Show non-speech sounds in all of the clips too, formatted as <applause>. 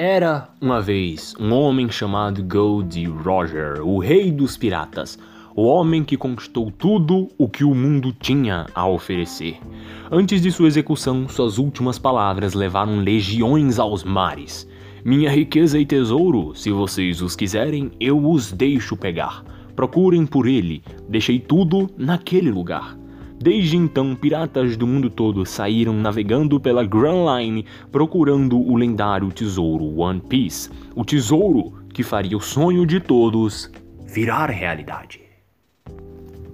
Era uma vez um homem chamado Goldie Roger, o rei dos piratas, o homem que conquistou tudo o que o mundo tinha a oferecer. Antes de sua execução, suas últimas palavras levaram legiões aos mares. Minha riqueza e tesouro, se vocês os quiserem, eu os deixo pegar. Procurem por ele, deixei tudo naquele lugar. Desde então, piratas do mundo todo saíram navegando pela Grand Line procurando o lendário tesouro One Piece, o tesouro que faria o sonho de todos virar realidade.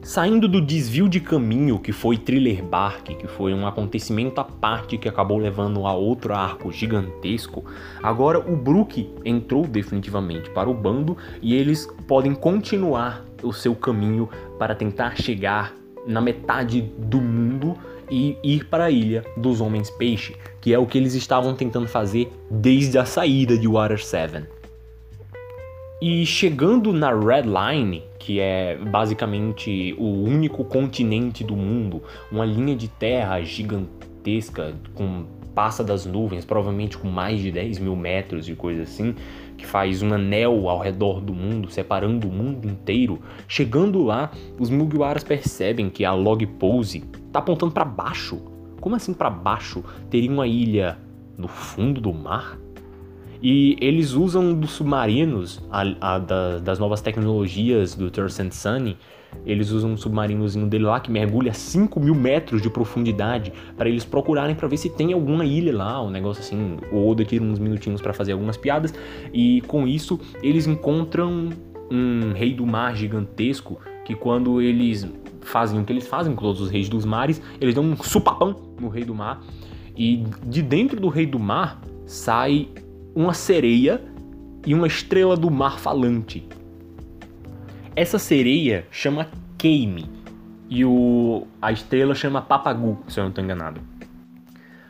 Saindo do desvio de caminho que foi Thriller Bark, que foi um acontecimento à parte que acabou levando a outro arco gigantesco, agora o Brook entrou definitivamente para o bando e eles podem continuar o seu caminho para tentar chegar na metade do mundo e ir para a ilha dos Homens Peixe, que é o que eles estavam tentando fazer desde a saída de Water 7. E chegando na Red Line, que é basicamente o único continente do mundo, uma linha de terra gigantesca com passa das nuvens, provavelmente com mais de 10 mil metros e coisa assim, que faz um anel ao redor do mundo, separando o mundo inteiro. Chegando lá, os Mugiwaras percebem que a Log Pose está apontando para baixo. Como assim para baixo? Teria uma ilha no fundo do mar? E eles usam dos submarinos, a, a, da, das novas tecnologias do Thurston Sunny, eles usam um submarinozinho dele lá que mergulha 5 mil metros de profundidade para eles procurarem para ver se tem alguma ilha lá, um negócio assim. O Oda tira uns minutinhos para fazer algumas piadas e com isso eles encontram um rei do mar gigantesco que quando eles fazem o que eles fazem com todos os reis dos mares, eles dão um supapão no rei do mar e de dentro do rei do mar sai uma sereia e uma estrela do mar falante. Essa sereia chama Keime e o, a estrela chama Papagu, se eu não estou enganado.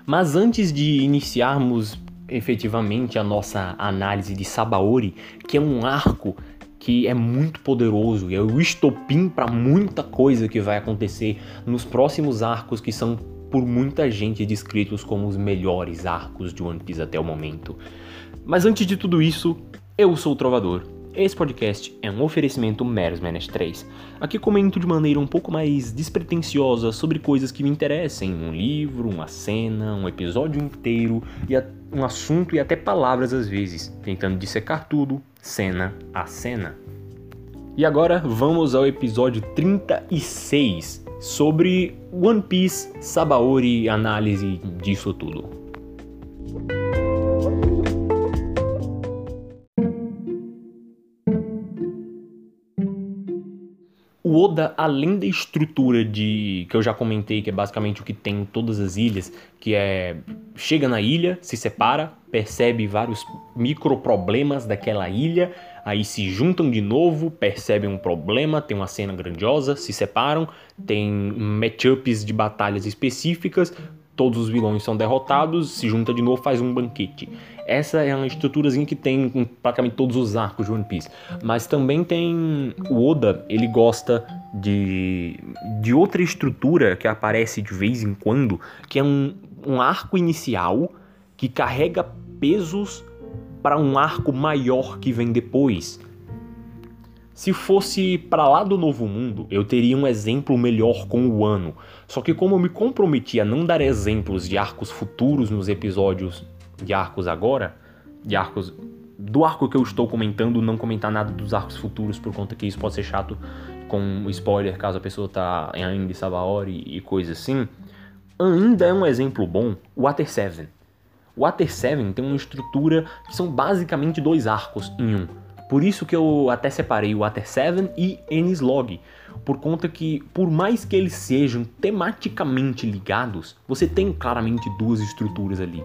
Mas antes de iniciarmos efetivamente a nossa análise de Sabaori, que é um arco que é muito poderoso e é o estopim para muita coisa que vai acontecer nos próximos arcos que são por muita gente descritos como os melhores arcos de One Piece até o momento. Mas antes de tudo isso, eu sou o Trovador esse podcast é um oferecimento Meros Menes 3. Aqui comento de maneira um pouco mais despretensiosa sobre coisas que me interessem, um livro, uma cena, um episódio inteiro, e um assunto e até palavras às vezes, tentando dissecar tudo, cena a cena. E agora vamos ao episódio 36 sobre One Piece, Sabaori, análise disso tudo. O Oda, além da estrutura de que eu já comentei, que é basicamente o que tem em todas as ilhas, que é chega na ilha, se separa, percebe vários micro problemas daquela ilha, aí se juntam de novo, percebem um problema, tem uma cena grandiosa, se separam, tem matchups de batalhas específicas, todos os vilões são derrotados, se junta de novo, faz um banquete. Essa é uma estruturazinha que tem em praticamente todos os arcos de One Piece. Mas também tem o Oda, ele gosta de, de outra estrutura que aparece de vez em quando, que é um, um arco inicial que carrega pesos para um arco maior que vem depois. Se fosse para lá do Novo Mundo, eu teria um exemplo melhor com o ano. Só que como eu me comprometi a não dar exemplos de arcos futuros nos episódios de arcos agora, de arcos do arco que eu estou comentando, não comentar nada dos arcos futuros por conta que isso pode ser chato com spoiler caso a pessoa tá ainda em Sabaori e coisa assim. Ainda é um exemplo bom o Water 7. O Water 7 tem uma estrutura que são basicamente dois arcos em um. Por isso que eu até separei o Water 7 e Ennis Log, por conta que, por mais que eles sejam tematicamente ligados, você tem claramente duas estruturas ali.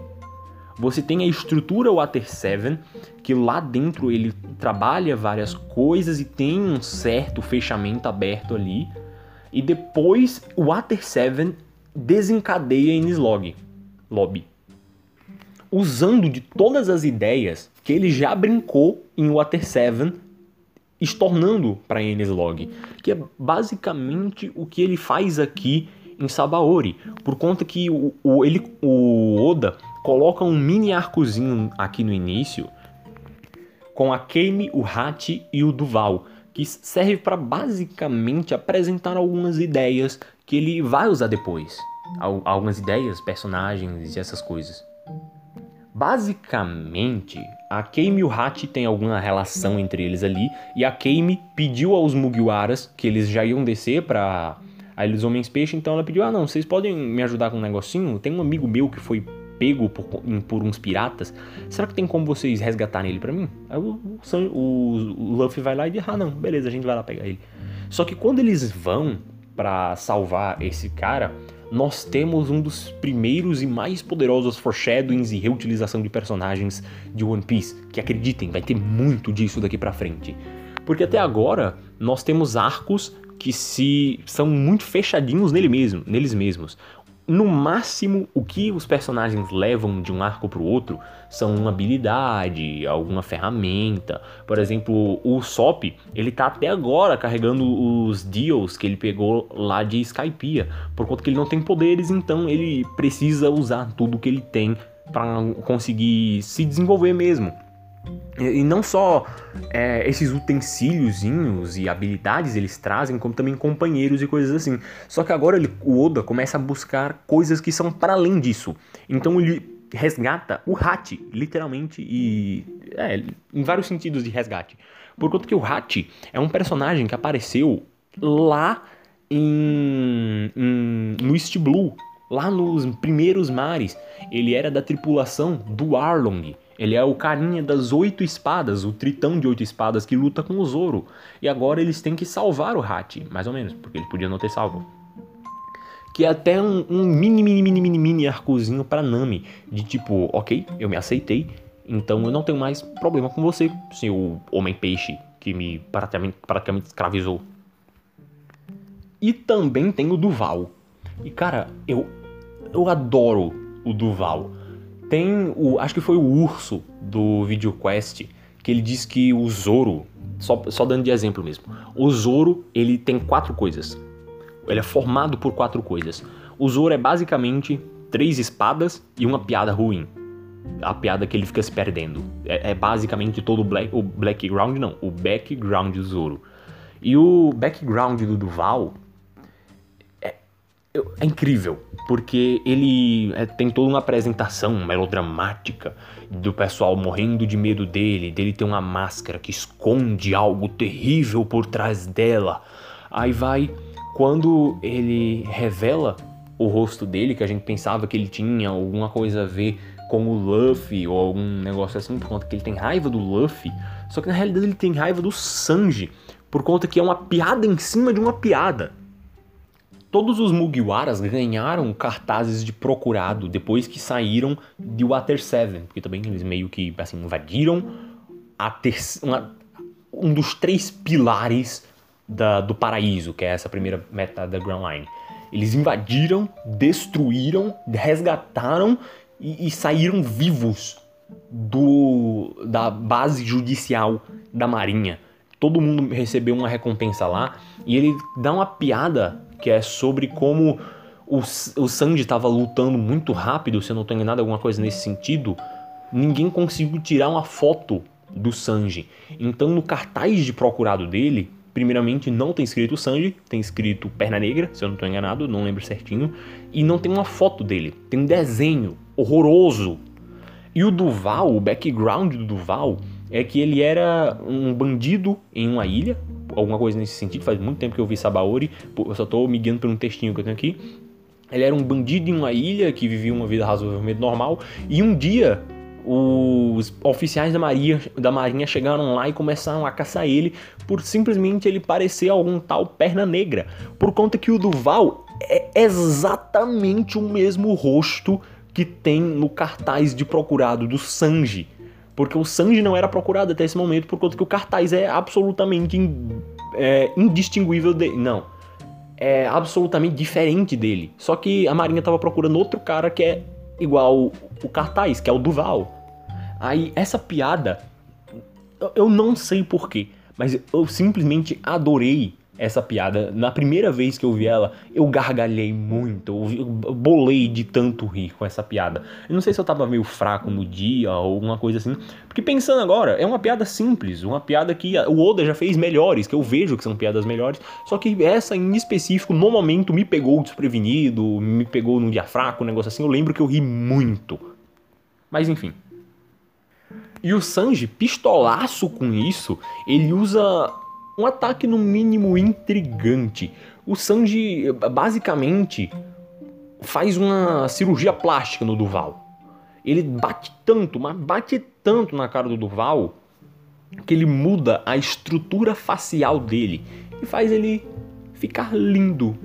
Você tem a estrutura Water 7, que lá dentro ele trabalha várias coisas e tem um certo fechamento aberto ali. E depois o Water 7 desencadeia em Slog, Lobby. Usando de todas as ideias que ele já brincou em Water 7, estornando para Log, que é basicamente o que ele faz aqui em Sabaori, por conta que o, o, ele, o Oda coloca um mini arcozinho aqui no início com a Kame, o Hat e o Duval, que serve para basicamente apresentar algumas ideias que ele vai usar depois. Algumas ideias, personagens e essas coisas. Basicamente, a Kame e o Hat tem alguma relação entre eles ali, e a Kame pediu aos Mugiwaras que eles já iam descer para a Ilha dos Homens Peixe, então ela pediu: "Ah, não, vocês podem me ajudar com um negocinho? Tem um amigo meu que foi pego por, por uns piratas. Será que tem como vocês resgatarem ele para mim?" Aí o, o, o, Luffy vai lá e diz: "Ah, não, beleza, a gente vai lá pegar ele." Só que quando eles vão para salvar esse cara, nós temos um dos primeiros e mais poderosos foreshadowings e reutilização de personagens de One Piece, que acreditem, vai ter muito disso daqui para frente. Porque até agora nós temos arcos que se são muito fechadinhos nele mesmo, neles mesmos no máximo, o que os personagens levam de um arco para o outro são uma habilidade, alguma ferramenta. Por exemplo, o Sop, ele tá até agora carregando os deals que ele pegou lá de Skypiea, por conta que ele não tem poderes, então ele precisa usar tudo que ele tem para conseguir se desenvolver mesmo. E não só é, esses utensíliozinhos e habilidades eles trazem, como também companheiros e coisas assim. Só que agora ele, o Oda começa a buscar coisas que são para além disso. Então ele resgata o Hat, literalmente, e é, em vários sentidos de resgate. Por conta que o Hat é um personagem que apareceu lá em, em, no East Blue, lá nos primeiros mares. Ele era da tripulação do Arlong. Ele é o carinha das oito espadas, o tritão de oito espadas que luta com o Zoro. E agora eles têm que salvar o Hachi, mais ou menos, porque ele podia não ter salvo. Que é até um, um mini, mini, mini, mini, mini arcozinho pra Nami. De tipo, ok, eu me aceitei, então eu não tenho mais problema com você, seu homem-peixe que me praticamente, praticamente escravizou. E também tem o Duval. E cara, eu, eu adoro o Duval. Tem o. Acho que foi o urso do VideoQuest que ele diz que o Zoro. Só, só dando de exemplo mesmo. O Zoro, ele tem quatro coisas. Ele é formado por quatro coisas. O Zoro é basicamente três espadas e uma piada ruim. A piada que ele fica se perdendo. É, é basicamente todo o, black, o background, não. O background do Zoro. E o background do Duval é incrível, porque ele é, tem toda uma apresentação melodramática do pessoal morrendo de medo dele, dele ter uma máscara que esconde algo terrível por trás dela. Aí vai quando ele revela o rosto dele, que a gente pensava que ele tinha alguma coisa a ver com o Luffy ou algum negócio assim, por conta que ele tem raiva do Luffy. Só que na realidade ele tem raiva do Sanji, por conta que é uma piada em cima de uma piada. Todos os Mugiwaras ganharam cartazes de procurado depois que saíram de Water 7, porque também eles meio que assim, invadiram uma, um dos três pilares da, do paraíso, que é essa primeira metade da Grand Line. Eles invadiram, destruíram, resgataram e, e saíram vivos do, da base judicial da Marinha. Todo mundo recebeu uma recompensa lá e ele dá uma piada que é sobre como o, o Sanji estava lutando muito rápido, se eu não estou enganado, alguma coisa nesse sentido. Ninguém conseguiu tirar uma foto do Sanji. Então, no cartaz de procurado dele, primeiramente não tem escrito Sanji, tem escrito Perna Negra, se eu não estou enganado, não lembro certinho, e não tem uma foto dele, tem um desenho horroroso. E o Duval, o background do Duval, é que ele era um bandido em uma ilha, alguma coisa nesse sentido, faz muito tempo que eu vi Sabaori, eu só tô me guiando por um textinho que eu tenho aqui. Ele era um bandido em uma ilha que vivia uma vida razoavelmente normal, e um dia os oficiais da Marinha, da Marinha chegaram lá e começaram a caçar ele por simplesmente ele parecer algum tal perna negra, por conta que o Duval é exatamente o mesmo rosto que tem no cartaz de procurado do Sanji porque o Sanji não era procurado até esse momento, por conta que o cartaz é absolutamente in, é, indistinguível dele. Não. É absolutamente diferente dele. Só que a Marinha tava procurando outro cara que é igual o cartaz, que é o Duval. Aí essa piada, eu não sei porquê, mas eu simplesmente adorei essa piada. Na primeira vez que eu vi ela, eu gargalhei muito, eu bolei de tanto rir com essa piada. Eu não sei se eu tava meio fraco no dia ou alguma coisa assim, porque pensando agora, é uma piada simples, uma piada que o Oda já fez melhores, que eu vejo que são piadas melhores, só que essa em específico, no momento, me pegou desprevenido, me pegou num dia fraco, um negócio assim, eu lembro que eu ri muito. Mas enfim. E o Sanji, pistolaço com isso, ele usa um ataque no mínimo intrigante. O Sanji basicamente faz uma cirurgia plástica no Duval. Ele bate tanto, mas bate tanto na cara do Duval que ele muda a estrutura facial dele e faz ele ficar lindo.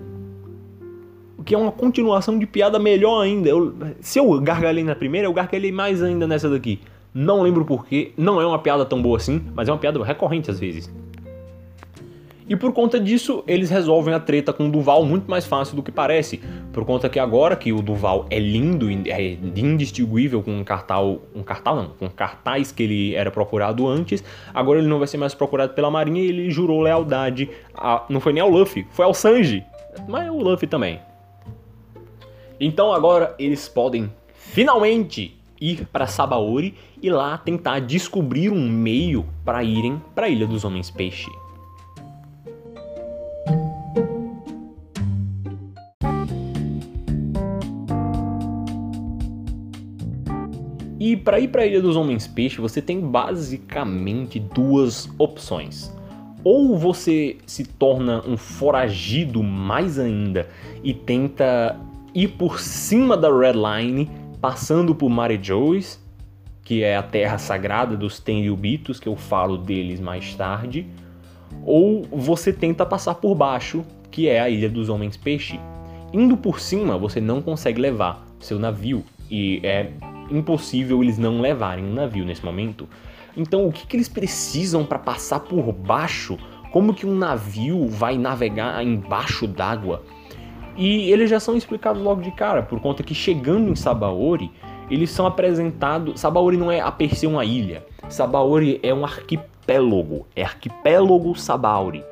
O que é uma continuação de piada melhor ainda. Eu, se eu gargalhei na primeira, eu gargalhei mais ainda nessa daqui. Não lembro porquê, não é uma piada tão boa assim, mas é uma piada recorrente às vezes. E por conta disso, eles resolvem a treta com o Duval muito mais fácil do que parece. Por conta que agora que o Duval é lindo, é indistinguível com um cartaz, um cartaz não, com cartaz que ele era procurado antes, agora ele não vai ser mais procurado pela Marinha e ele jurou lealdade a, não foi nem ao Luffy, foi ao Sanji, mas o Luffy também. Então agora eles podem finalmente ir para Sabaori e lá tentar descobrir um meio para irem para a Ilha dos Homens Peixe. E para ir para a Ilha dos Homens Peixe, você tem basicamente duas opções. Ou você se torna um foragido mais ainda e tenta ir por cima da Red Line, passando por Mare Joes, que é a terra sagrada dos Tenryubitos, que eu falo deles mais tarde, ou você tenta passar por baixo, que é a Ilha dos Homens Peixe. Indo por cima, você não consegue levar seu navio e é impossível eles não levarem um navio nesse momento. Então, o que, que eles precisam para passar por baixo? Como que um navio vai navegar embaixo d'água? E eles já são explicados logo de cara, por conta que chegando em Sabaori, eles são apresentados. Sabaori não é a per se uma ilha. Sabaori é um arquipélago. É arquipélago Sabaori.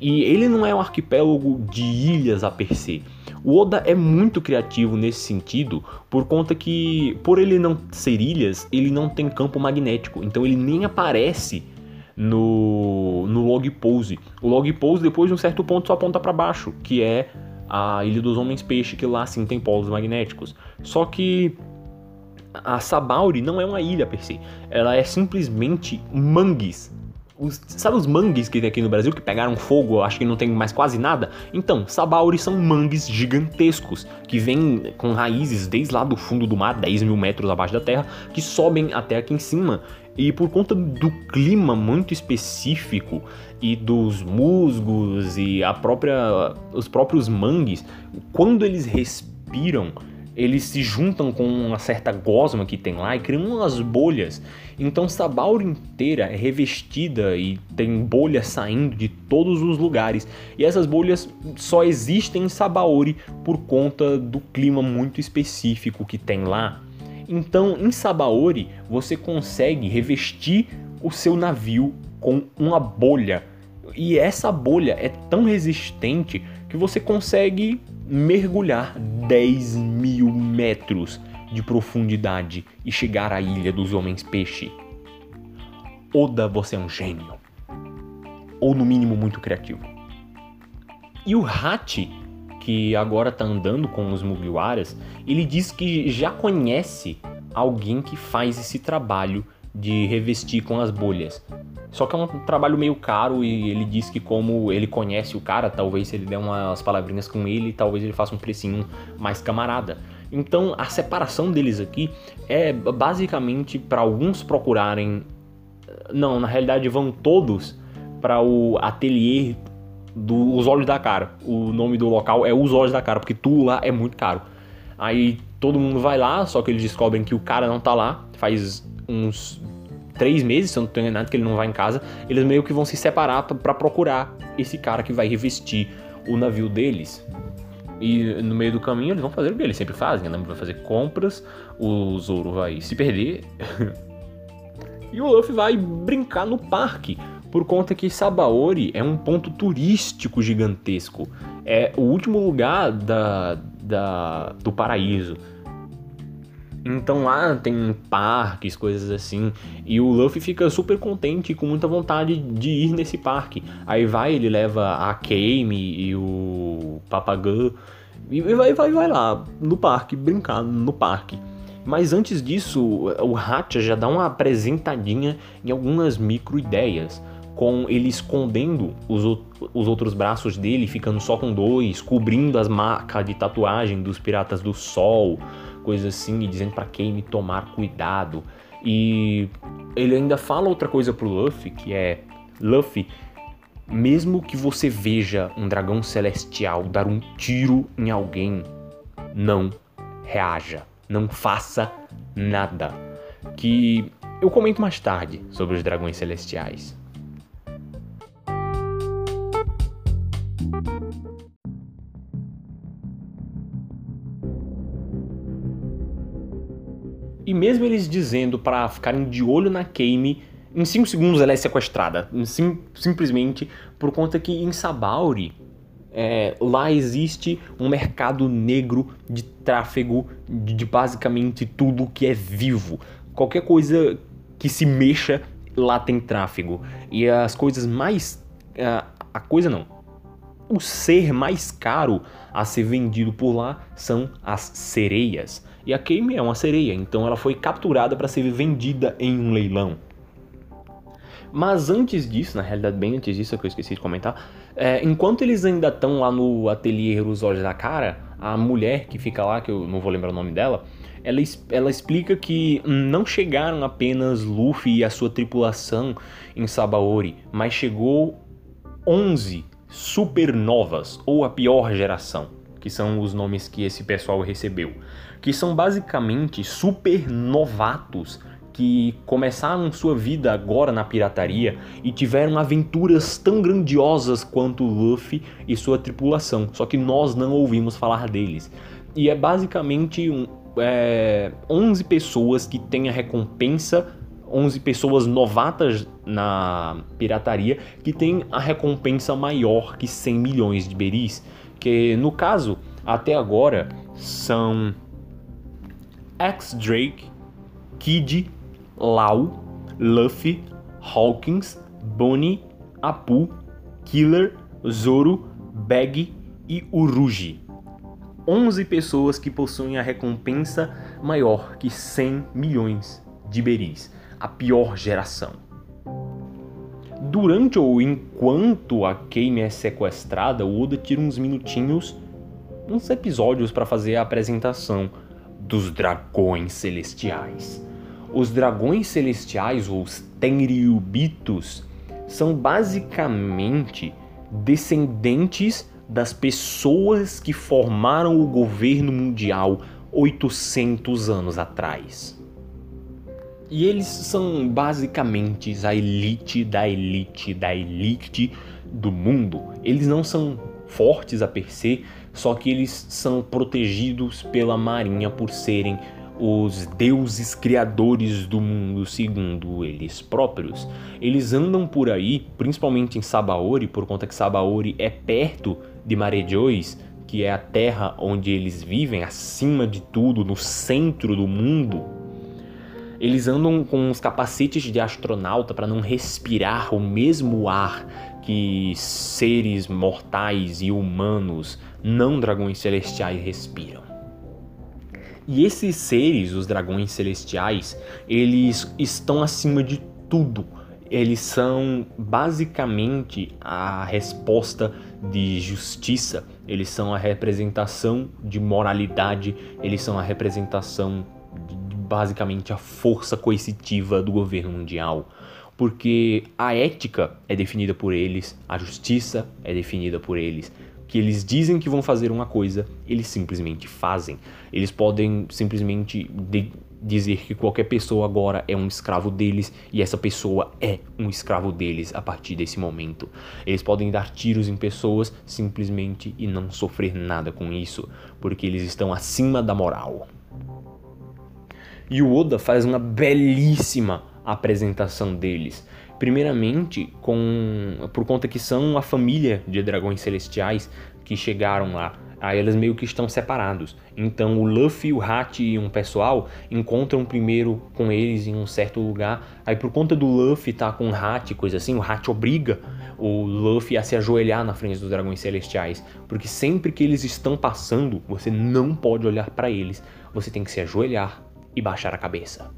E ele não é um arquipélago de ilhas a per se. O Oda é muito criativo nesse sentido, por conta que, por ele não ser ilhas, ele não tem campo magnético, então ele nem aparece no, no log pose. O log pose, depois de um certo ponto, só aponta para baixo, que é a Ilha dos Homens Peixe, que lá sim tem polos magnéticos. Só que a Sabauri não é uma ilha per se, ela é simplesmente mangues os, sabe os mangues que tem aqui no Brasil que pegaram fogo, acho que não tem mais quase nada? Então, Sabauri são mangues gigantescos que vêm com raízes desde lá do fundo do mar, 10 mil metros abaixo da terra, que sobem até aqui em cima. E por conta do clima muito específico e dos musgos e a própria, os próprios mangues, quando eles respiram, eles se juntam com uma certa gosma que tem lá e criam umas bolhas. Então Sabauri inteira é revestida e tem bolhas saindo de todos os lugares. E essas bolhas só existem em Sabaori por conta do clima muito específico que tem lá. Então, em Sabaori, você consegue revestir o seu navio com uma bolha. E essa bolha é tão resistente que você consegue mergulhar 10 mil metros de profundidade e chegar à ilha dos homens peixe. Oda, você é um gênio. Ou no mínimo muito criativo. E o Hachi, que agora tá andando com os Mugiwaras, ele diz que já conhece alguém que faz esse trabalho de revestir com as bolhas. Só que é um trabalho meio caro e ele diz que como ele conhece o cara, talvez se ele der umas palavrinhas com ele, talvez ele faça um precinho mais camarada. Então a separação deles aqui é basicamente para alguns procurarem. Não, na realidade vão todos para o ateliê dos Olhos da Cara. O nome do local é Os Olhos da Cara, porque tudo lá é muito caro. Aí todo mundo vai lá, só que eles descobrem que o cara não tá lá, faz uns três meses, se eu não tô enganado, que ele não vai em casa, eles meio que vão se separar para procurar esse cara que vai revestir o navio deles. E no meio do caminho eles vão fazer o que eles sempre fazem, né? Vai fazer compras, o Zoro vai se perder. <laughs> e o Luffy vai brincar no parque por conta que Sabaori é um ponto turístico gigantesco. É o último lugar da, da, do paraíso. Então lá tem parques, coisas assim. E o Luffy fica super contente e com muita vontade de ir nesse parque. Aí vai, ele leva a Kame e o Papagã. E vai, vai, vai lá no parque, brincar no parque. Mas antes disso, o Hacha já dá uma apresentadinha em algumas micro-ideias. Com ele escondendo os, os outros braços dele, ficando só com dois, cobrindo as marcas de tatuagem dos Piratas do Sol coisas assim, e dizendo para Kame tomar cuidado. E ele ainda fala outra coisa pro Luffy, que é Luffy, mesmo que você veja um dragão celestial dar um tiro em alguém, não reaja, não faça nada. Que eu comento mais tarde sobre os dragões celestiais. E mesmo eles dizendo para ficarem de olho na Kame, em 5 segundos ela é sequestrada. Sim, simplesmente por conta que em Sabauri é, lá existe um mercado negro de tráfego de, de basicamente tudo que é vivo. Qualquer coisa que se mexa, lá tem tráfego. E as coisas mais. A, a coisa não. O ser mais caro a ser vendido por lá são as sereias. E a Kame é uma sereia, então ela foi capturada para ser vendida em um leilão. Mas antes disso, na realidade, bem antes disso, é que eu esqueci de comentar, é, enquanto eles ainda estão lá no ateliê Os Olhos da Cara, a mulher que fica lá, que eu não vou lembrar o nome dela, ela, ela explica que não chegaram apenas Luffy e a sua tripulação em Sabaori, mas chegou 11 supernovas, ou a pior geração, que são os nomes que esse pessoal recebeu que são basicamente super novatos que começaram sua vida agora na pirataria e tiveram aventuras tão grandiosas quanto Luffy e sua tripulação, só que nós não ouvimos falar deles. E é basicamente um, é, 11 pessoas que têm a recompensa 11 pessoas novatas na pirataria que têm a recompensa maior que 100 milhões de beris, que no caso, até agora, são X-Drake, Kid, Lau, Luffy, Hawkins, Bonnie, Apu, Killer, Zoro, Bag e Uruji. 11 pessoas que possuem a recompensa maior que 100 milhões de beris, a pior geração. Durante ou enquanto a Kame é sequestrada, o Oda tira uns minutinhos, uns episódios para fazer a apresentação dos dragões celestiais. Os dragões celestiais, ou os Tenryubitos, são basicamente descendentes das pessoas que formaram o governo mundial 800 anos atrás. E eles são basicamente a elite da elite da elite do mundo. Eles não são fortes a per se, só que eles são protegidos pela marinha por serem os deuses criadores do mundo, segundo eles próprios. Eles andam por aí, principalmente em Sabaori, por conta que Sabaori é perto de Marejois, que é a terra onde eles vivem, acima de tudo, no centro do mundo. Eles andam com os capacetes de astronauta para não respirar o mesmo ar que seres mortais e humanos, não dragões celestiais, respiram. E esses seres, os dragões celestiais, eles estão acima de tudo. Eles são basicamente a resposta de justiça, eles são a representação de moralidade, eles são a representação de basicamente a força coercitiva do governo mundial porque a ética é definida por eles, a justiça é definida por eles. Que eles dizem que vão fazer uma coisa, eles simplesmente fazem. Eles podem simplesmente dizer que qualquer pessoa agora é um escravo deles e essa pessoa é um escravo deles a partir desse momento. Eles podem dar tiros em pessoas simplesmente e não sofrer nada com isso, porque eles estão acima da moral. E o Oda faz uma belíssima apresentação deles. Primeiramente, com por conta que são uma família de dragões celestiais que chegaram lá. Aí eles meio que estão separados. Então o Luffy, o Hat e um pessoal encontram primeiro com eles em um certo lugar. Aí por conta do Luffy tá com o Hat, coisa assim, o Hat obriga o Luffy a se ajoelhar na frente dos dragões celestiais, porque sempre que eles estão passando, você não pode olhar para eles. Você tem que se ajoelhar e baixar a cabeça.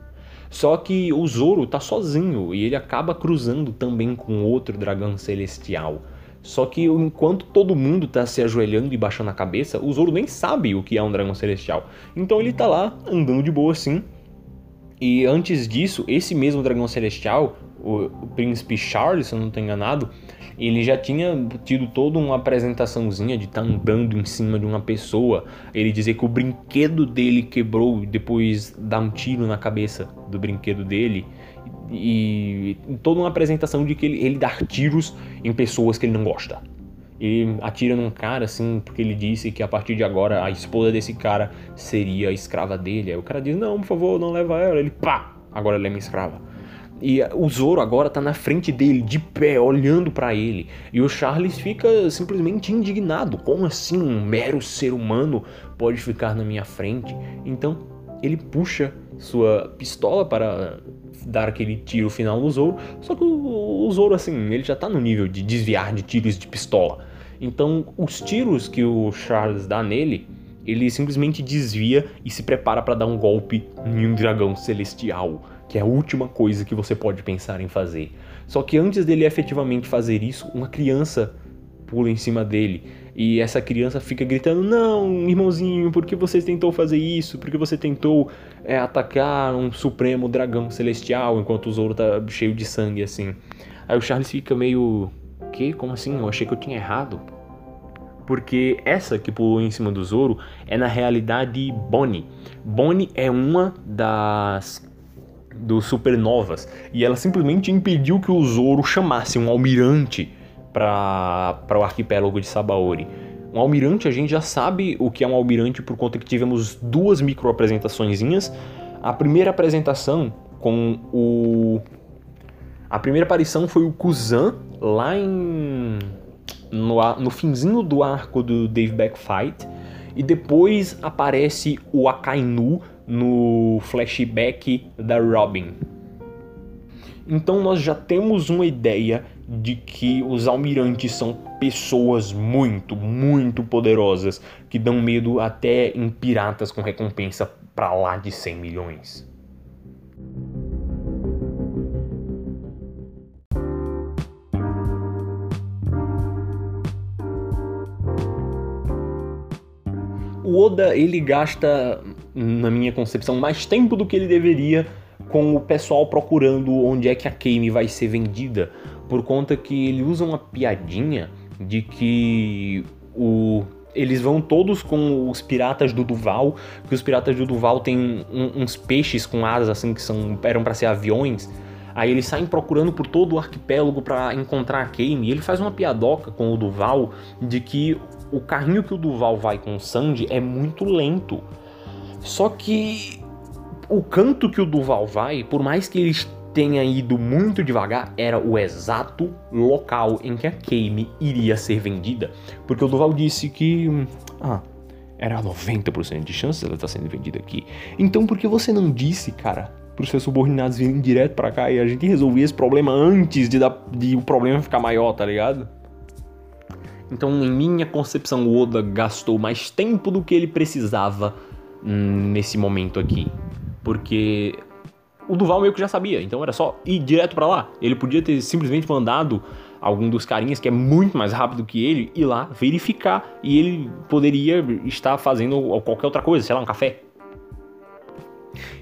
Só que o Zoro tá sozinho e ele acaba cruzando também com outro dragão celestial. Só que enquanto todo mundo tá se ajoelhando e baixando a cabeça, o Zoro nem sabe o que é um dragão celestial. Então ele tá lá andando de boa assim. E antes disso, esse mesmo dragão celestial, o, o príncipe Charles, se eu não estou enganado, ele já tinha tido toda uma apresentaçãozinha de estar tá andando em cima de uma pessoa. Ele dizer que o brinquedo dele quebrou depois dar um tiro na cabeça do brinquedo dele e toda uma apresentação de que ele, ele dá tiros em pessoas que ele não gosta. Ele atira num cara assim, porque ele disse que a partir de agora a esposa desse cara seria a escrava dele. Aí o cara diz: Não, por favor, não leva ela. Ele pá, agora ela é minha escrava. E o Zoro agora tá na frente dele, de pé, olhando para ele. E o Charles fica simplesmente indignado. Como assim um mero ser humano pode ficar na minha frente? Então ele puxa sua pistola para dar aquele tiro final no Zoro. Só que o, Zoro, assim, ele já tá no nível de desviar de tiros de pistola. Então, os tiros que o Charles dá nele, ele simplesmente desvia e se prepara para dar um golpe em um dragão celestial, que é a última coisa que você pode pensar em fazer. Só que antes dele efetivamente fazer isso, uma criança pula em cima dele e essa criança fica gritando: Não, irmãozinho, por que você tentou fazer isso? Por que você tentou é, atacar um supremo dragão celestial enquanto o Zoro tá cheio de sangue assim? Aí o Charles fica meio: Que? Como assim? Eu achei que eu tinha errado. Porque essa que pulou em cima do Zoro é na realidade Bonnie. Bonnie é uma das dos supernovas e ela simplesmente impediu que o Zoro chamasse um almirante para o arquipélago de Sabaori. Um almirante, a gente já sabe o que é um almirante por conta que tivemos duas micro apresentaçõezinhas. A primeira apresentação com o a primeira aparição foi o Kuzan lá em no, no finzinho do arco do Dave Back Fight e depois aparece o Akainu no flashback da Robin. Então nós já temos uma ideia de que os almirantes são pessoas muito, muito poderosas que dão medo até em piratas com recompensa para lá de 100 milhões. O Oda ele gasta, na minha concepção, mais tempo do que ele deveria com o pessoal procurando onde é que a Kame vai ser vendida por conta que ele usa uma piadinha de que o eles vão todos com os piratas do Duval, que os piratas do Duval têm uns peixes com asas assim que são eram para ser aviões. Aí eles saem procurando por todo o arquipélago para encontrar a Kame. E ele faz uma piadoca com o Duval de que o carrinho que o Duval vai com o Sandy é muito lento. Só que o canto que o Duval vai, por mais que eles tenha ido muito devagar era o exato local em que a Kame iria ser vendida. Porque o Duval disse que. Ah, era 90% de chance dela estar sendo vendida aqui. Então por que você não disse, cara, para os seus subordinados virem direto para cá e a gente resolver esse problema antes de, dar, de o problema ficar maior, tá ligado? Então, em minha concepção, o Oda gastou mais tempo do que ele precisava hum, nesse momento aqui. Porque o Duval meio que já sabia, então era só ir direto para lá. Ele podia ter simplesmente mandado algum dos carinhas que é muito mais rápido que ele ir lá verificar e ele poderia estar fazendo qualquer outra coisa, sei lá, um café.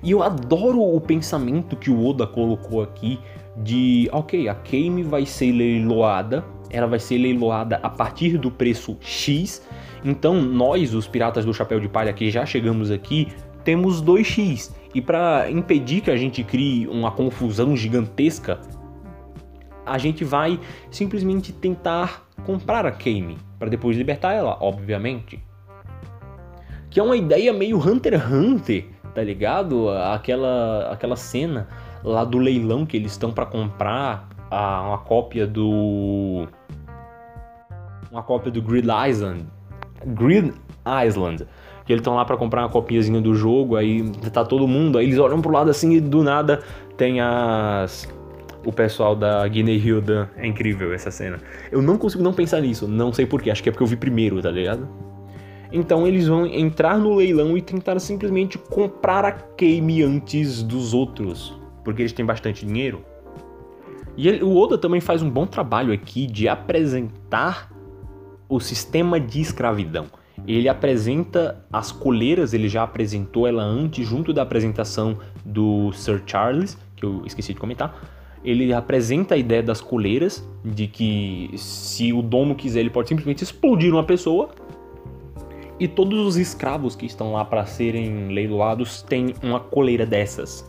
E eu adoro o pensamento que o Oda colocou aqui de, ok, a Kame vai ser leiloada, ela vai ser leiloada a partir do preço X. Então nós, os piratas do chapéu de palha que já chegamos aqui, temos 2x. E para impedir que a gente crie uma confusão gigantesca, a gente vai simplesmente tentar comprar a Kame para depois libertar ela, obviamente. Que é uma ideia meio Hunter x Hunter, tá ligado? Aquela aquela cena lá do leilão que eles estão para comprar a, uma cópia do uma cópia do Grid Island, Grid Island, que eles estão lá para comprar uma copiazinha do jogo, aí tá todo mundo, aí eles olham pro lado assim e do nada tem as o pessoal da Guinea Hilda. É incrível essa cena. Eu não consigo não pensar nisso, não sei porquê, acho que é porque eu vi primeiro, tá ligado? Então eles vão entrar no leilão e tentar simplesmente comprar a Kame antes dos outros, porque eles têm bastante dinheiro. E ele, o Oda também faz um bom trabalho aqui de apresentar o sistema de escravidão. Ele apresenta as coleiras, ele já apresentou ela antes, junto da apresentação do Sir Charles, que eu esqueci de comentar. Ele apresenta a ideia das coleiras, de que se o dono quiser, ele pode simplesmente explodir uma pessoa. E todos os escravos que estão lá para serem leiloados têm uma coleira dessas.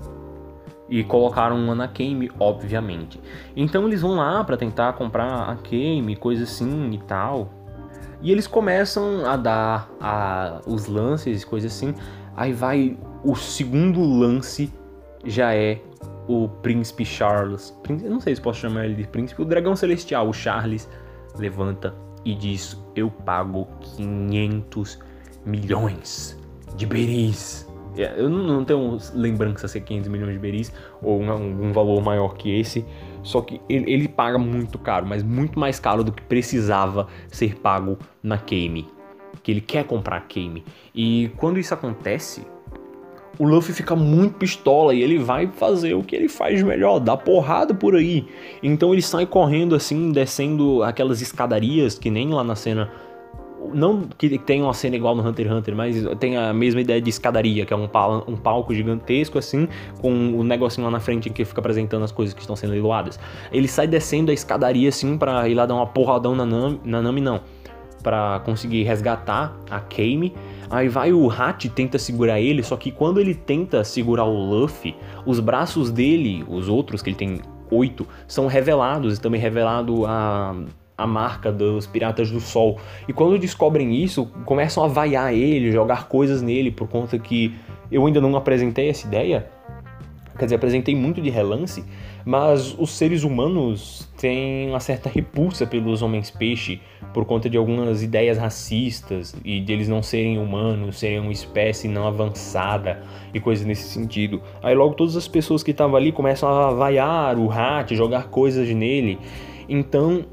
E colocaram uma na Kame, obviamente. Então eles vão lá para tentar comprar a Kame, coisa assim e tal. E eles começam a dar a, os lances, coisas assim. Aí vai o segundo lance já é o príncipe Charles. Eu não sei se posso chamar ele de príncipe. O dragão celestial, o Charles, levanta e diz: Eu pago 500 milhões de beris. É, eu não tenho lembrança se é 500 milhões de beris ou um, um valor maior que esse. Só que ele, ele, paga muito caro, mas muito mais caro do que precisava ser pago na Kame. Que ele quer comprar a Kame. E quando isso acontece, o Luffy fica muito pistola e ele vai fazer o que ele faz melhor, dar porrada por aí. Então ele sai correndo assim, descendo aquelas escadarias que nem lá na cena não que tenha uma cena igual no Hunter x Hunter, mas tem a mesma ideia de escadaria, que é um, pal um palco gigantesco assim, com o um negocinho lá na frente que fica apresentando as coisas que estão sendo leiloadas. Ele sai descendo a escadaria assim para ir lá dar uma porradão na Nami, na Nami não, para conseguir resgatar a Kame. Aí vai o Hat tenta segurar ele, só que quando ele tenta segurar o Luffy, os braços dele, os outros que ele tem oito, são revelados e também revelado a a marca dos Piratas do Sol. E quando descobrem isso, começam a vaiar ele, jogar coisas nele, por conta que eu ainda não apresentei essa ideia. Quer dizer, apresentei muito de relance, mas os seres humanos têm uma certa repulsa pelos homens-peixe por conta de algumas ideias racistas e de eles não serem humanos, serem uma espécie não avançada e coisas nesse sentido. Aí logo todas as pessoas que estavam ali começam a vaiar o Hat, jogar coisas nele. Então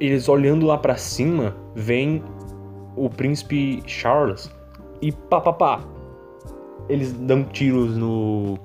eles olhando lá para cima, vem o príncipe Charles e pá, pá, pá. Eles dão tiros no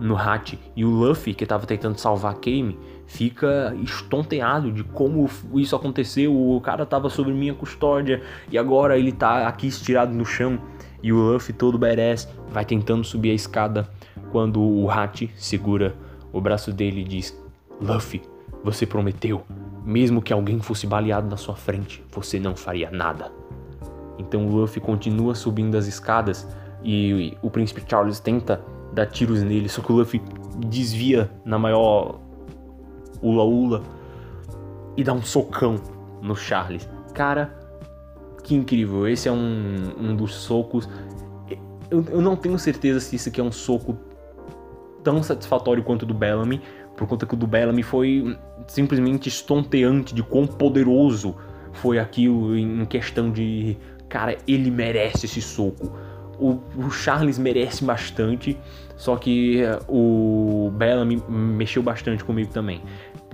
no Hat e o Luffy que estava tentando salvar Kame fica estonteado de como isso aconteceu. O cara tava sob minha custódia e agora ele tá aqui estirado no chão e o Luffy todo badass vai tentando subir a escada quando o Hat segura o braço dele e diz: "Luffy, você prometeu mesmo que alguém fosse baleado na sua frente, você não faria nada. Então Luffy continua subindo as escadas e o príncipe Charles tenta dar tiros nele, só que o Luffy desvia na maior ula-ula e dá um socão no Charles. Cara, que incrível! Esse é um, um dos socos. Eu, eu não tenho certeza se isso aqui é um soco tão satisfatório quanto o do Bellamy, por conta que o do Bellamy foi simplesmente estonteante de quão poderoso foi aquilo em questão de, cara, ele merece esse soco. O, o Charles merece bastante, só que eh, o Bellamy mexeu bastante comigo também.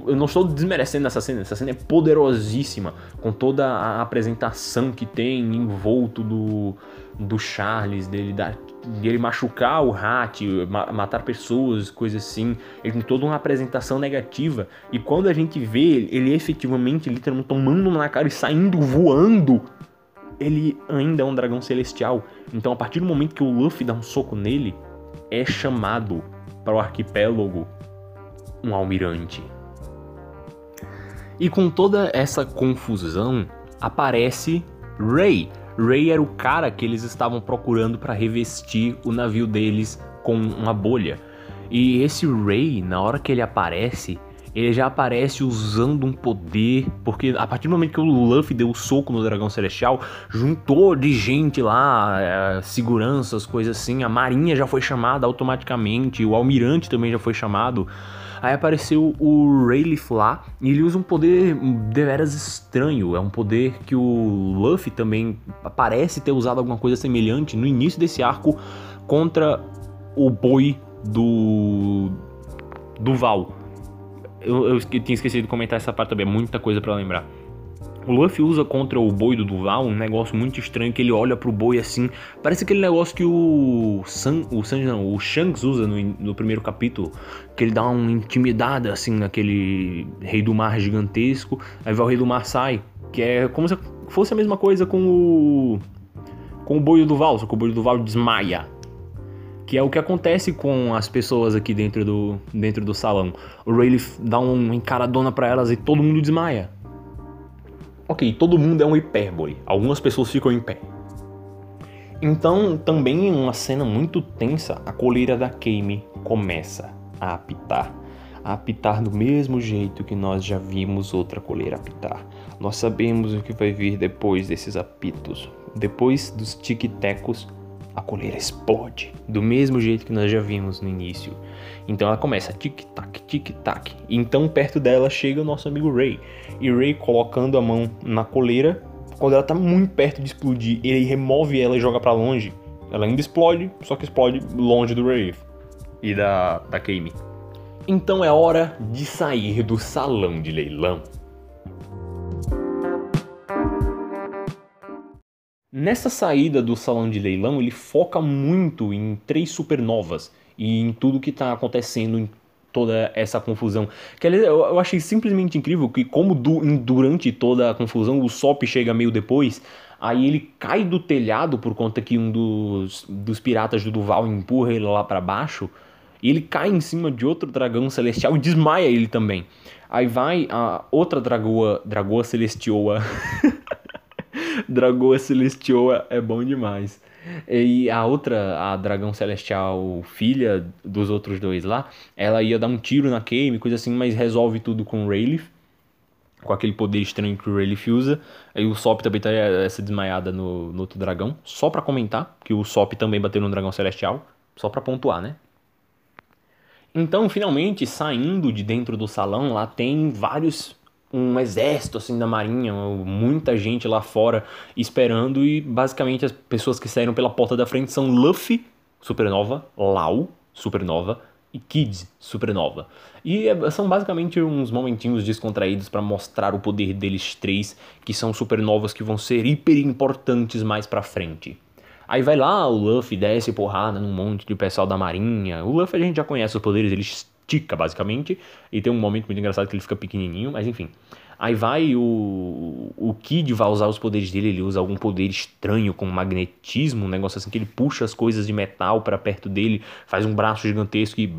Eu não estou desmerecendo essa cena, essa cena é poderosíssima, com toda a apresentação que tem envolto do, do Charles, dele dar de ele machucar o Hat, matar pessoas, coisas assim. Ele tem toda uma apresentação negativa. E quando a gente vê ele, efetivamente, literalmente tomando na cara e saindo voando, ele ainda é um dragão celestial. Então, a partir do momento que o Luffy dá um soco nele, é chamado para o arquipélago um almirante. E com toda essa confusão, aparece Ray, Ray era o cara que eles estavam procurando para revestir o navio deles com uma bolha. E esse Ray, na hora que ele aparece, ele já aparece usando um poder, porque a partir do momento que o Luffy deu o soco no dragão celestial, juntou de gente lá, é, seguranças, coisas assim, a marinha já foi chamada automaticamente, o almirante também já foi chamado. Aí apareceu o Rayleigh lá e ele usa um poder deveras estranho. É um poder que o Luffy também parece ter usado alguma coisa semelhante no início desse arco contra o boi do. do Val. Eu, eu, tinha esquecido de comentar essa parte também, é muita coisa para lembrar. O Luffy usa contra o boi do Duval um negócio muito estranho que ele olha pro boi assim. Parece aquele negócio que o San, o San, não, o Shanks usa no, no primeiro capítulo, que ele dá uma intimidada assim naquele rei do mar gigantesco. Aí vai o rei do mar sai, que é como se fosse a mesma coisa com o com o boi do Duval, só que o boi do Duval desmaia que é o que acontece com as pessoas aqui dentro do, dentro do salão. O Rayleigh dá uma encaradona para elas e todo mundo desmaia. Ok, todo mundo é um hipérbole. Algumas pessoas ficam em pé. Então, também em uma cena muito tensa, a coleira da Kame começa a apitar. A apitar do mesmo jeito que nós já vimos outra coleira apitar. Nós sabemos o que vai vir depois desses apitos. Depois dos tic-tecos, a coleira explode, do mesmo jeito que nós já vimos no início. Então ela começa tic-tac, tic-tac. Então perto dela chega o nosso amigo Ray. E Ray colocando a mão na coleira, quando ela tá muito perto de explodir, ele remove ela e joga para longe. Ela ainda explode, só que explode longe do Ray e da, da Kame. Então é hora de sair do salão de leilão. Nessa saída do salão de leilão, ele foca muito em três supernovas e em tudo que está acontecendo em toda essa confusão. Que eu achei simplesmente incrível que como durante toda a confusão o Sop chega meio depois, aí ele cai do telhado por conta que um dos, dos piratas do Duval empurra ele lá para baixo, e ele cai em cima de outro dragão celestial e desmaia ele também. Aí vai a outra dragoa, dragoa celestioa <laughs> Dragoa Celestioa é bom demais. E a outra, a Dragão Celestial, filha dos outros dois lá, ela ia dar um tiro na Kame, coisa assim, mas resolve tudo com o Rayleigh. Com aquele poder estranho que o Rayleigh usa. Aí o Sop também tá essa desmaiada no, no outro dragão. Só para comentar, que o Sop também bateu no Dragão Celestial. Só para pontuar, né? Então, finalmente, saindo de dentro do salão, lá tem vários um exército assim da marinha, muita gente lá fora esperando e basicamente as pessoas que saíram pela porta da frente são Luffy, Supernova, Lau, Supernova e Kid, Supernova. E é, são basicamente uns momentinhos descontraídos para mostrar o poder deles três, que são supernovas que vão ser hiper importantes mais para frente. Aí vai lá, o Luffy desce porrada num monte de pessoal da marinha. O Luffy a gente já conhece os poderes, eles estica, basicamente. E tem um momento muito engraçado que ele fica pequenininho, mas enfim. Aí vai o, o Kid vai usar os poderes dele, ele usa algum poder estranho com magnetismo, um negócio assim que ele puxa as coisas de metal para perto dele, faz um braço gigantesco e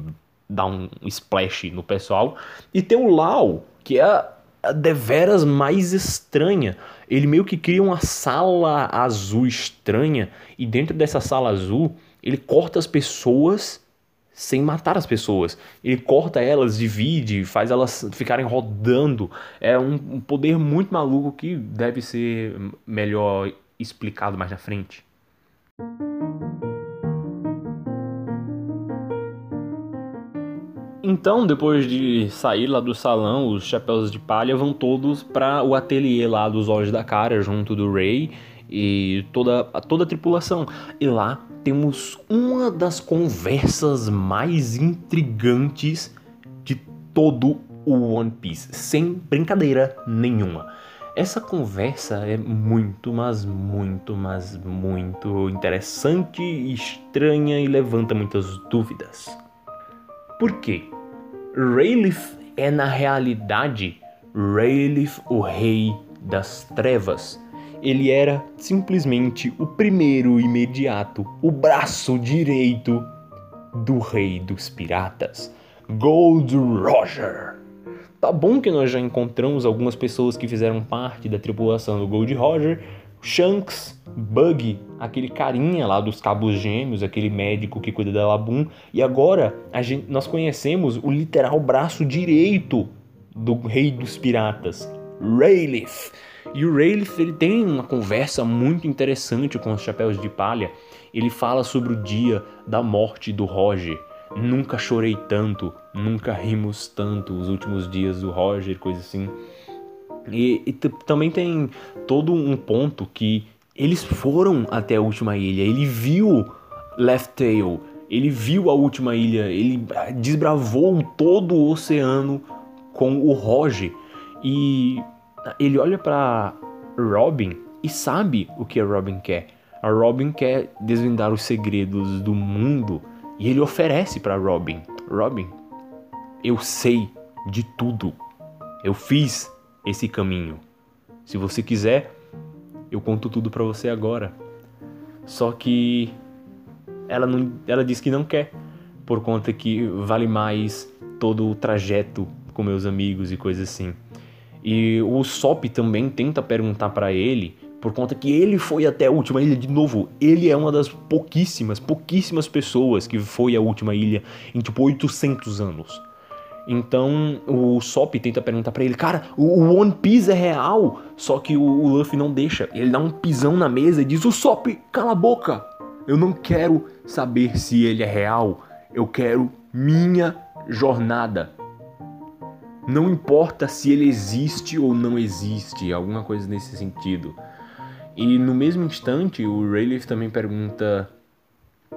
dá um splash no pessoal. E tem o Lau, que é a, a deveras mais estranha. Ele meio que cria uma sala azul estranha e dentro dessa sala azul ele corta as pessoas sem matar as pessoas. Ele corta elas, divide, faz elas ficarem rodando. É um, poder muito maluco que deve ser melhor explicado mais na frente. Então, depois de sair lá do salão, os chapéus de palha vão todos para o ateliê lá dos olhos da cara, junto do Ray e toda, toda a tripulação. E lá temos uma das conversas mais intrigantes de todo o One Piece, sem brincadeira nenhuma. Essa conversa é muito, mas muito, mas muito interessante, estranha e levanta muitas dúvidas. Por quê? Rayleigh é na realidade Rayleigh, o rei das trevas ele era simplesmente o primeiro imediato, o braço direito do rei dos piratas, Gold Roger. Tá bom que nós já encontramos algumas pessoas que fizeram parte da tripulação do Gold Roger, Shanks, Bug, aquele carinha lá dos cabos gêmeos, aquele médico que cuida da Labum, e agora gente, nós conhecemos o literal braço direito do rei dos piratas, Rayleigh. E o Rayleigh ele tem uma conversa muito interessante com os chapéus de palha. Ele fala sobre o dia da morte do Roger. Nunca chorei tanto, nunca rimos tanto os últimos dias do Roger, coisa assim. E, e também tem todo um ponto que eles foram até a última ilha. Ele viu Left Tail, ele viu a última ilha, ele desbravou todo o oceano com o Roger. E ele olha para Robin e sabe o que a Robin quer. A Robin quer desvendar os segredos do mundo e ele oferece para Robin: Robin, eu sei de tudo. Eu fiz esse caminho. Se você quiser, eu conto tudo para você agora. Só que ela não, ela diz que não quer, por conta que vale mais todo o trajeto com meus amigos e coisas assim. E o Sop também tenta perguntar para ele, por conta que ele foi até a última ilha de novo. Ele é uma das pouquíssimas, pouquíssimas pessoas que foi à última ilha em tipo 800 anos. Então o Sop tenta perguntar para ele, cara, o One Piece é real? Só que o, o Luffy não deixa. Ele dá um pisão na mesa e diz: O Sop, cala a boca! Eu não quero saber se ele é real. Eu quero minha jornada. Não importa se ele existe ou não existe, alguma coisa nesse sentido. E no mesmo instante, o Rayleigh também pergunta.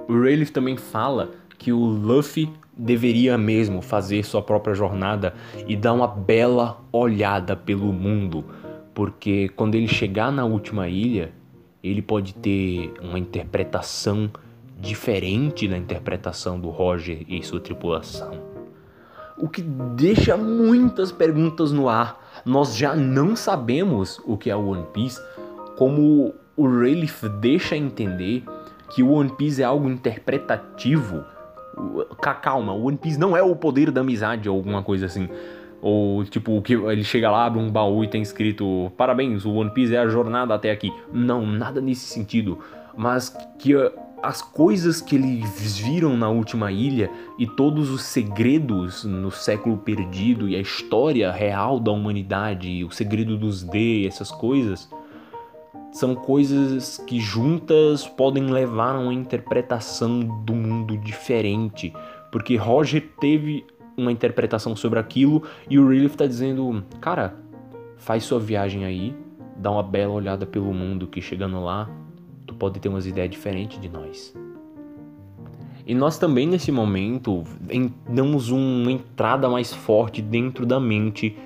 O Rayleigh também fala que o Luffy deveria mesmo fazer sua própria jornada e dar uma bela olhada pelo mundo, porque quando ele chegar na última ilha, ele pode ter uma interpretação diferente da interpretação do Roger e sua tripulação o que deixa muitas perguntas no ar. Nós já não sabemos o que é o One Piece, como o Rayleigh deixa entender que o One Piece é algo interpretativo. Calma, o One Piece não é o poder da amizade ou alguma coisa assim. Ou tipo, que ele chega lá, abre um baú e tem escrito Parabéns, o One Piece é a jornada até aqui. Não, nada nesse sentido. Mas que as coisas que eles viram na última ilha e todos os segredos no século perdido e a história real da humanidade, o segredo dos D, essas coisas, são coisas que juntas podem levar a uma interpretação do mundo diferente, porque Roger teve uma interpretação sobre aquilo e o Relief está dizendo, cara, faz sua viagem aí, dá uma bela olhada pelo mundo que chegando lá pode ter umas ideias diferentes de nós. E nós também nesse momento damos uma entrada mais forte dentro da mente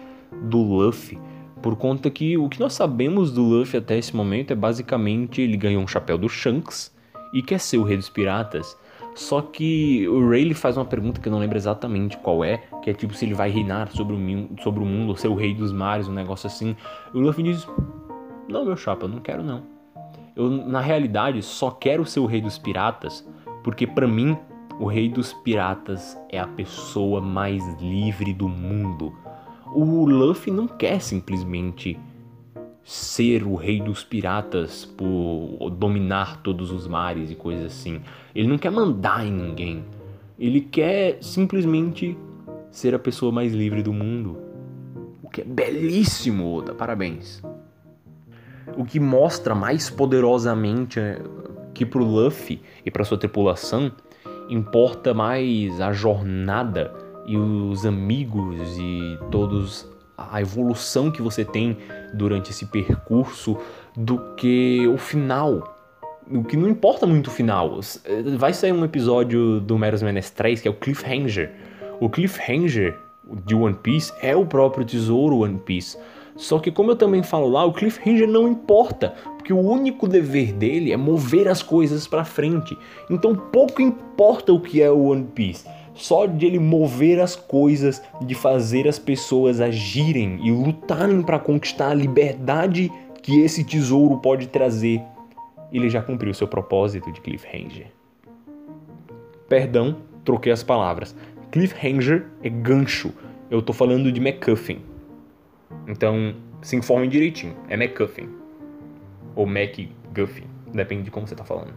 do Luffy, por conta que o que nós sabemos do Luffy até esse momento é basicamente ele ganhou um chapéu do Shanks e quer ser o rei dos piratas. Só que o Rayleigh faz uma pergunta que eu não lembro exatamente qual é, que é tipo se ele vai reinar sobre o, sobre o mundo, ou ser o rei dos mares, um negócio assim. O Luffy diz: Não, meu chapa, eu não quero não. Eu, na realidade, só quero ser o rei dos piratas porque, para mim, o rei dos piratas é a pessoa mais livre do mundo. O Luffy não quer simplesmente ser o rei dos piratas por dominar todos os mares e coisas assim. Ele não quer mandar em ninguém. Ele quer simplesmente ser a pessoa mais livre do mundo. O que é belíssimo, Oda. Parabéns o que mostra mais poderosamente é, que para o Luffy e para sua tripulação importa mais a jornada e os amigos e todos a evolução que você tem durante esse percurso do que o final. O que não importa muito o final. Vai sair um episódio do Meros Menestréis que é o Cliffhanger. O Cliffhanger de One Piece é o próprio tesouro One Piece. Só que como eu também falo lá, o Cliffhanger não importa, porque o único dever dele é mover as coisas para frente. Então pouco importa o que é o One Piece. Só de ele mover as coisas, de fazer as pessoas agirem e lutarem para conquistar a liberdade que esse tesouro pode trazer, ele já cumpriu seu propósito de Cliffhanger. Perdão, troquei as palavras. Cliffhanger é gancho. Eu tô falando de MacGuffin. Então, se informem direitinho. É MacGuffin. Ou MacGuffin. Depende de como você está falando.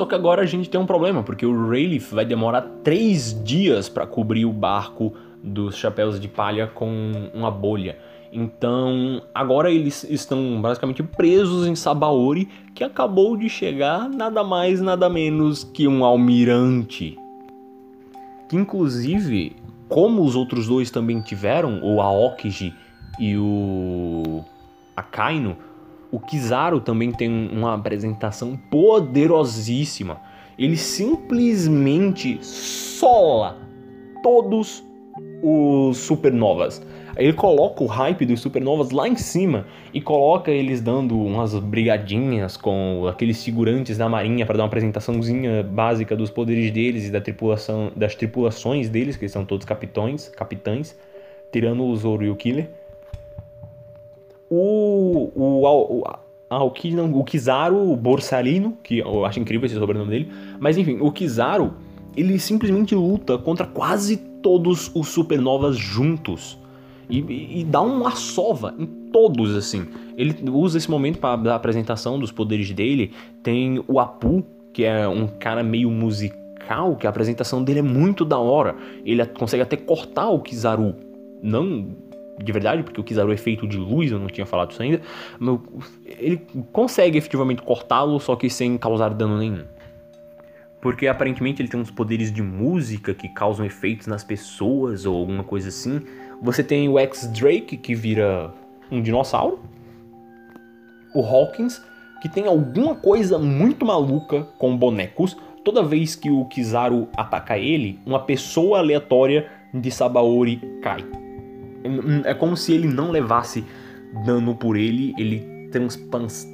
Só que agora a gente tem um problema, porque o Rayleigh vai demorar três dias para cobrir o barco dos chapéus de palha com uma bolha. Então, agora eles estão basicamente presos em Sabaori, que acabou de chegar nada mais, nada menos que um almirante. Que inclusive, como os outros dois também tiveram, o Aokiji e o Akainu, o Kizaru também tem uma apresentação poderosíssima. Ele simplesmente sola todos os supernovas. Ele coloca o hype dos supernovas lá em cima e coloca eles dando umas brigadinhas com aqueles segurantes da marinha para dar uma apresentaçãozinha básica dos poderes deles e da tripulação, das tripulações deles, que são todos capitães, capitães, tirando o Zoro e o Killer. O o, o, ah, o, o Kizaru Borsalino, que eu acho incrível esse sobrenome dele, mas enfim, o Kizaru, ele simplesmente luta contra quase todos os supernovas juntos. E, e, dá uma sova em todos, assim. Ele usa esse momento para dar a apresentação dos poderes dele. Tem o Apu, que é um cara meio musical, que a apresentação dele é muito da hora. Ele consegue até cortar o Kizaru. Não de verdade, porque o Kizaru é feito de luz, eu não tinha falado isso ainda. Ele consegue efetivamente cortá-lo, só que sem causar dano nenhum. Porque aparentemente ele tem uns poderes de música que causam efeitos nas pessoas ou alguma coisa assim. Você tem o X-Drake, que vira um dinossauro. O Hawkins, que tem alguma coisa muito maluca com bonecos. Toda vez que o Kizaru ataca ele, uma pessoa aleatória de Sabaori cai. É como se ele não levasse dano por ele, ele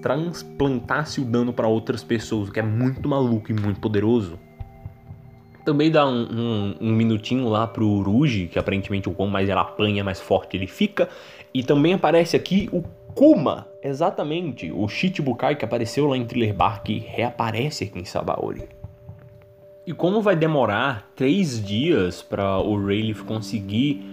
transplantasse o dano para outras pessoas, o que é muito maluco e muito poderoso. Também dá um, um, um minutinho lá pro Uruji, que aparentemente o quão mais ela apanha, mais forte ele fica. E também aparece aqui o Kuma, exatamente, o Shichibukai que apareceu lá em Thriller Bark reaparece aqui em Sabaori. E como vai demorar três dias para o Rayleigh conseguir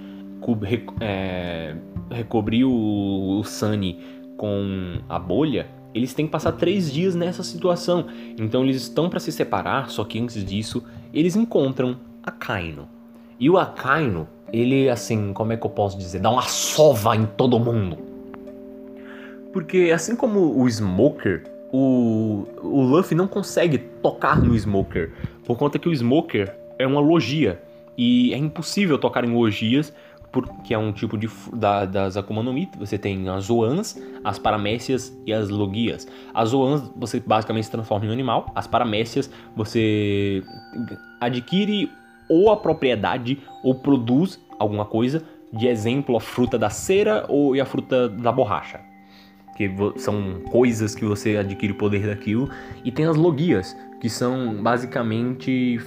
é, recobrir o, o Sunny com a bolha, eles têm que passar três dias nessa situação. Então eles estão para se separar, só que antes disso eles encontram Akaino. E o Akaino, ele assim, como é que eu posso dizer, dá uma sova em todo mundo. Porque assim como o Smoker, o, o Luffy não consegue tocar no Smoker, por conta que o Smoker é uma logia. E é impossível tocar em logias por, que é um tipo de da, das Akuma no Mi. Você tem as Zoans, as Paramécias e as Logias. As Zoans você basicamente se transforma em um animal. As Paramécias você adquire ou a propriedade ou produz alguma coisa. De exemplo, a fruta da cera ou a fruta da borracha. Que são coisas que você adquire o poder daquilo. E tem as Logias, que são basicamente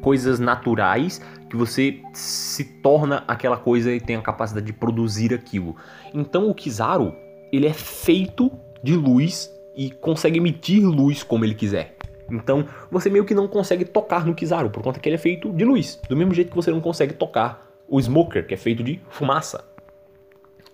coisas naturais que você se torna aquela coisa e tem a capacidade de produzir aquilo. Então o Kizaru, ele é feito de luz e consegue emitir luz como ele quiser. Então você meio que não consegue tocar no Kizaru, por conta que ele é feito de luz. Do mesmo jeito que você não consegue tocar o Smoker, que é feito de fumaça.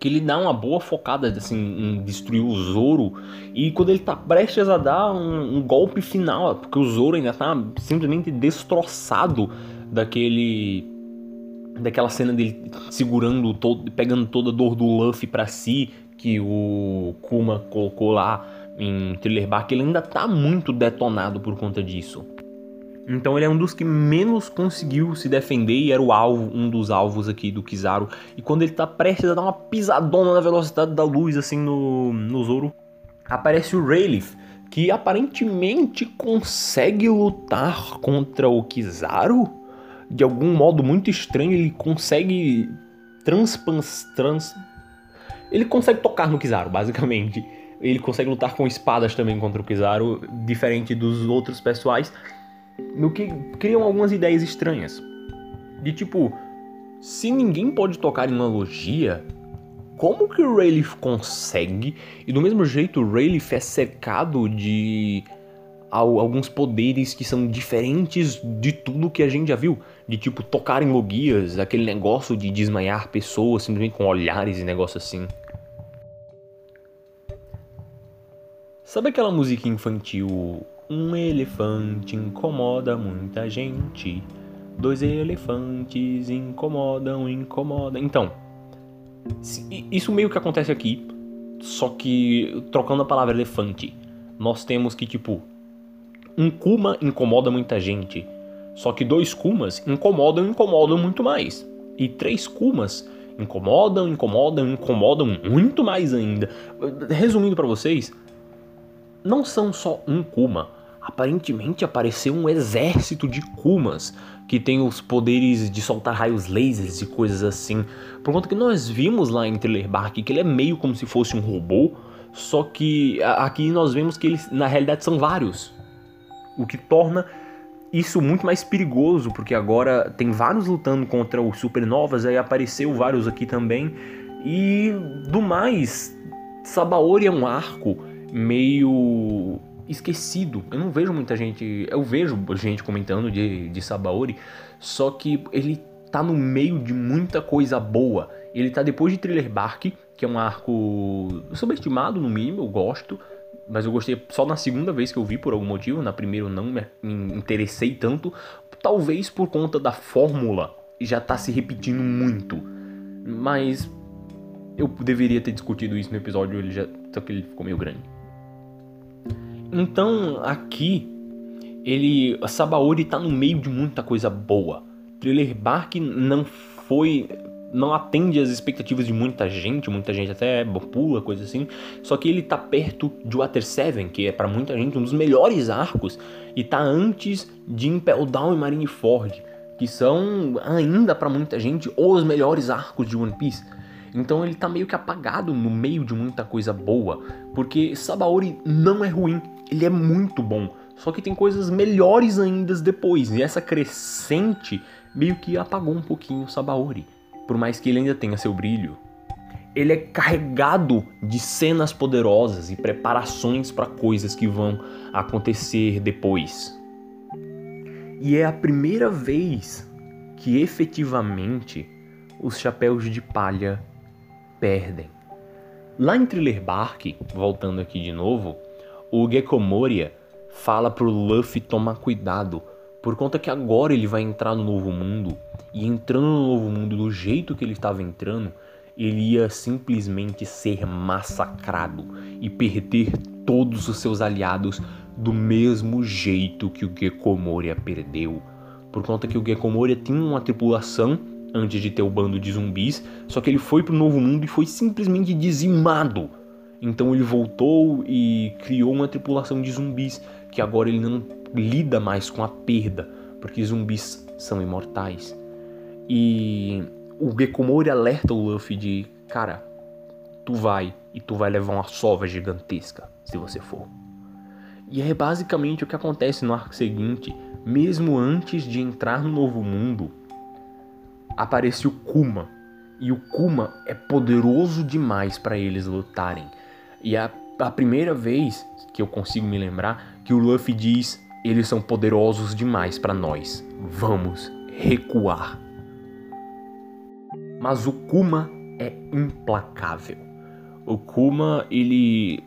Ele dá uma boa focada assim, em destruir o Zoro. E quando ele tá prestes a dar um, um golpe final, porque o Zoro ainda tá simplesmente destroçado daquele daquela cena dele segurando todo, pegando toda a dor do Luffy para si que o Kuma colocou lá em Thriller Bark, ele ainda tá muito detonado por conta disso. Então ele é um dos que menos conseguiu se defender e era o alvo, um dos alvos aqui do Kizaru. E quando ele tá prestes a dar uma pisadona na velocidade da luz assim no, no Zoro, aparece o Rayleigh, que aparentemente consegue lutar contra o Kizaru de algum modo muito estranho, ele consegue transpans, trans... Ele consegue tocar no Kizaru, basicamente. Ele consegue lutar com espadas também contra o Kizaru, diferente dos outros pessoais, no que criam algumas ideias estranhas. De tipo, se ninguém pode tocar em uma logia, como que o Rayleigh consegue? E do mesmo jeito, o Rayleigh é cercado de alguns poderes que são diferentes de tudo que a gente já viu. De tipo tocar em logias, aquele negócio de desmaiar pessoas simplesmente com olhares e negócio assim. Sabe aquela música infantil Um elefante incomoda muita gente. Dois elefantes incomodam, incomodam. Então, isso meio que acontece aqui, só que trocando a palavra elefante, nós temos que tipo um kuma incomoda muita gente, só que dois kumas incomodam, incomodam muito mais. E três kumas incomodam, incomodam, incomodam muito mais ainda. Resumindo para vocês, não são só um kuma. Aparentemente apareceu um exército de kumas que tem os poderes de soltar raios lasers e coisas assim. Por conta que nós vimos lá em Thriller Bark que ele é meio como se fosse um robô, só que aqui nós vemos que eles na realidade são vários. O que torna isso muito mais perigoso, porque agora tem vários lutando contra os supernovas, aí apareceu vários aqui também. E do mais, Sabaori é um arco meio esquecido. Eu não vejo muita gente. Eu vejo gente comentando de, de Sabaori, só que ele tá no meio de muita coisa boa. Ele tá depois de Thriller Bark, que é um arco subestimado no mínimo, eu gosto. Mas eu gostei só na segunda vez que eu vi por algum motivo. Na primeira eu não me interessei tanto. Talvez por conta da fórmula já tá se repetindo muito. Mas eu deveria ter discutido isso no episódio, ele já, só que ele ficou meio grande. Então, aqui, ele, Sabaori tá no meio de muita coisa boa. Thriller Bark não foi não atende às expectativas de muita gente, muita gente até pula, coisa assim. Só que ele tá perto de Water 7, que é para muita gente um dos melhores arcos, e tá antes de Impel Down e Marineford, que são ainda para muita gente os melhores arcos de One Piece. Então ele tá meio que apagado no meio de muita coisa boa, porque Sabaori não é ruim, ele é muito bom. Só que tem coisas melhores ainda depois, e essa crescente meio que apagou um pouquinho Sabaori, por mais que ele ainda tenha seu brilho. Ele é carregado de cenas poderosas e preparações para coisas que vão acontecer depois. E é a primeira vez que efetivamente os chapéus de palha perdem. Lá em Thriller Bark, voltando aqui de novo, o Gecko Moria fala pro Luffy tomar cuidado, por conta que agora ele vai entrar no novo mundo, e entrando no novo mundo do jeito que ele estava entrando, ele ia simplesmente ser massacrado e perder todos os seus aliados do mesmo jeito que o Gecko Moria perdeu. Por conta que o Gecko Moria tinha uma tripulação antes de ter o bando de zumbis, só que ele foi pro novo mundo e foi simplesmente dizimado. Então ele voltou e criou uma tripulação de zumbis que agora ele não lida mais com a perda, porque zumbis são imortais. E o Gekomori alerta o Luffy de, cara, tu vai e tu vai levar uma sova gigantesca se você for. E é basicamente o que acontece no arco seguinte, mesmo antes de entrar no novo mundo, aparece o Kuma. E o Kuma é poderoso demais para eles lutarem. E é a primeira vez que eu consigo me lembrar que o Luffy diz: eles são poderosos demais para nós. Vamos recuar. Mas o Kuma é implacável. O Kuma, ele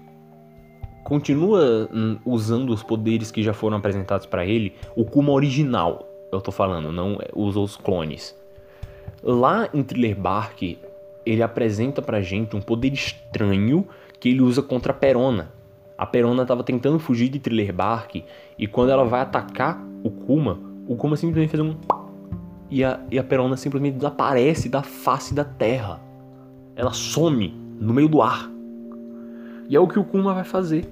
continua usando os poderes que já foram apresentados para ele, o Kuma original, eu tô falando, não usa os clones. Lá em Thriller Bark, ele apresenta pra gente um poder estranho que ele usa contra a Perona. A Perona estava tentando fugir de Thriller Bark e quando ela vai atacar o Kuma, o Kuma simplesmente faz um e a, e a Perona simplesmente desaparece da face da terra. Ela some no meio do ar. E é o que o Kuma vai fazer.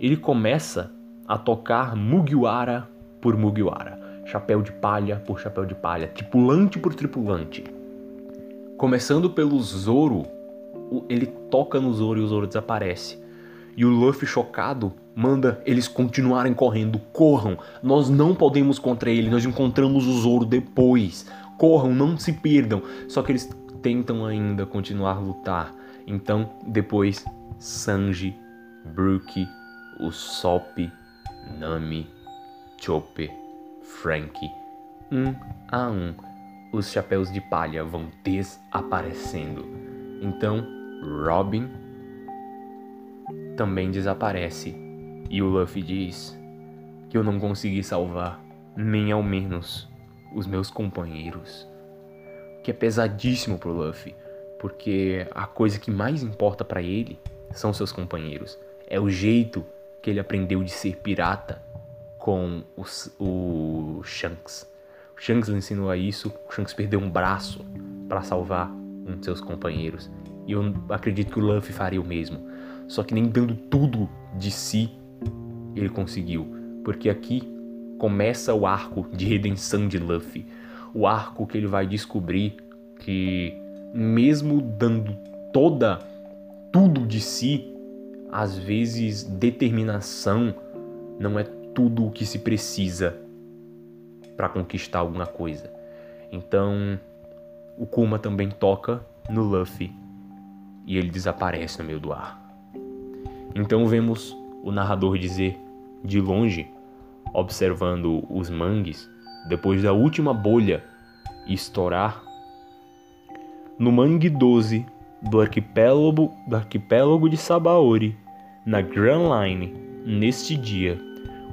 Ele começa a tocar Mugiwara por Mugiwara chapéu de palha por chapéu de palha, tripulante por tripulante. Começando pelo Zoro, ele toca no Zoro e o Zoro desaparece. E o Luffy chocado manda eles continuarem correndo. Corram, nós não podemos contra ele, nós encontramos o Zoro depois. Corram, não se perdam. Só que eles tentam ainda continuar a lutar. Então, depois, Sanji, Brook, Usopp, Nami, Chopper Frank. Um a um, os chapéus de palha vão desaparecendo. Então, Robin também desaparece. E o Luffy diz: que eu não consegui salvar nem ao menos os meus companheiros. Que é pesadíssimo pro Luffy, porque a coisa que mais importa para ele são seus companheiros. É o jeito que ele aprendeu de ser pirata com os, o Shanks. O Shanks o ensinou a isso, o Shanks perdeu um braço para salvar um de seus companheiros. E eu acredito que o Luffy faria o mesmo. Só que nem dando tudo de si ele conseguiu. Porque aqui começa o arco de redenção de Luffy. O arco que ele vai descobrir que, mesmo dando toda, tudo de si, às vezes determinação não é tudo o que se precisa para conquistar alguma coisa. Então, o Kuma também toca no Luffy e ele desaparece no meio do ar. Então vemos o narrador dizer de longe observando os mangues, depois da última bolha estourar, no mangue 12 do arquipélago, do arquipélago de Sabaori, na Grand Line, neste dia,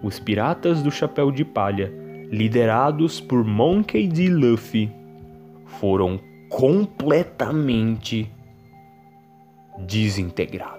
os piratas do Chapéu de Palha, liderados por Monkey D. Luffy, foram completamente desintegrados.